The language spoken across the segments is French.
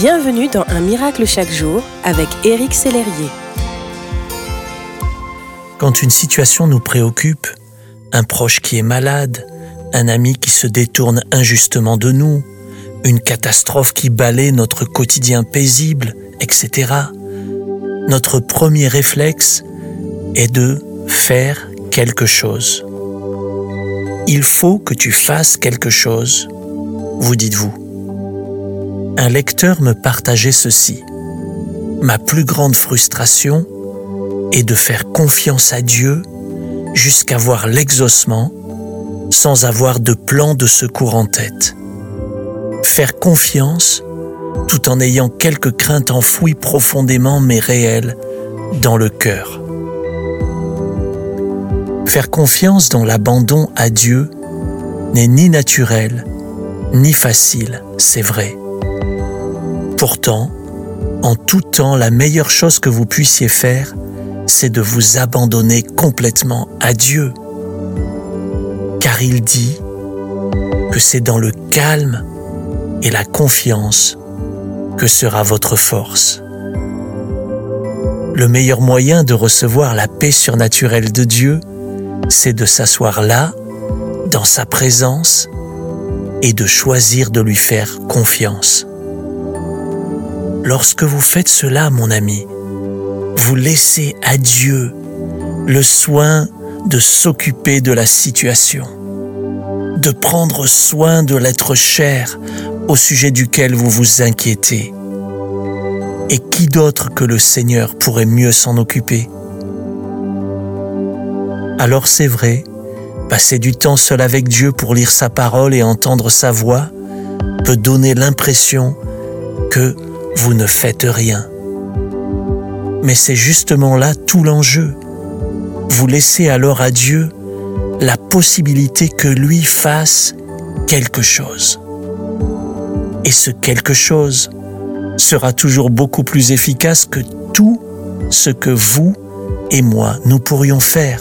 Bienvenue dans Un miracle chaque jour avec Éric Sellerier. Quand une situation nous préoccupe, un proche qui est malade, un ami qui se détourne injustement de nous, une catastrophe qui balaie notre quotidien paisible, etc., notre premier réflexe est de faire quelque chose. Il faut que tu fasses quelque chose, vous dites-vous. Un lecteur me partageait ceci. Ma plus grande frustration est de faire confiance à Dieu jusqu'à voir l'exaucement sans avoir de plan de secours en tête. Faire confiance tout en ayant quelques craintes enfouies profondément mais réelles dans le cœur. Faire confiance dans l'abandon à Dieu n'est ni naturel ni facile, c'est vrai. Pourtant, en tout temps, la meilleure chose que vous puissiez faire, c'est de vous abandonner complètement à Dieu. Car il dit que c'est dans le calme et la confiance que sera votre force. Le meilleur moyen de recevoir la paix surnaturelle de Dieu, c'est de s'asseoir là, dans sa présence, et de choisir de lui faire confiance. Lorsque vous faites cela, mon ami, vous laissez à Dieu le soin de s'occuper de la situation, de prendre soin de l'être cher au sujet duquel vous vous inquiétez. Et qui d'autre que le Seigneur pourrait mieux s'en occuper? Alors c'est vrai, passer du temps seul avec Dieu pour lire sa parole et entendre sa voix peut donner l'impression que vous ne faites rien. Mais c'est justement là tout l'enjeu. Vous laissez alors à Dieu la possibilité que lui fasse quelque chose et ce quelque chose sera toujours beaucoup plus efficace que tout ce que vous et moi nous pourrions faire.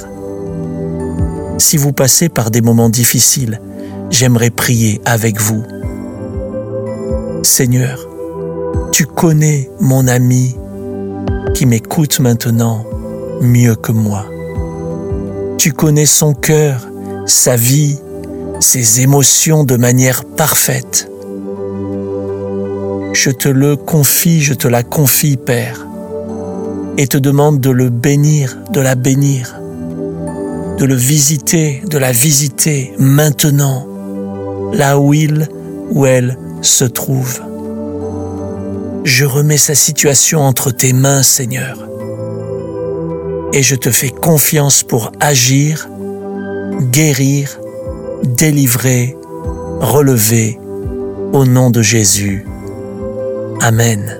Si vous passez par des moments difficiles, j'aimerais prier avec vous. Seigneur, tu connais mon ami qui m'écoute maintenant mieux que moi. Tu connais son cœur, sa vie, ses émotions de manière parfaite. Je te le confie, je te la confie, Père, et te demande de le bénir, de la bénir, de le visiter, de la visiter maintenant, là où il ou elle se trouve. Je remets sa situation entre tes mains, Seigneur, et je te fais confiance pour agir, guérir, délivrer, relever, au nom de Jésus. Amen.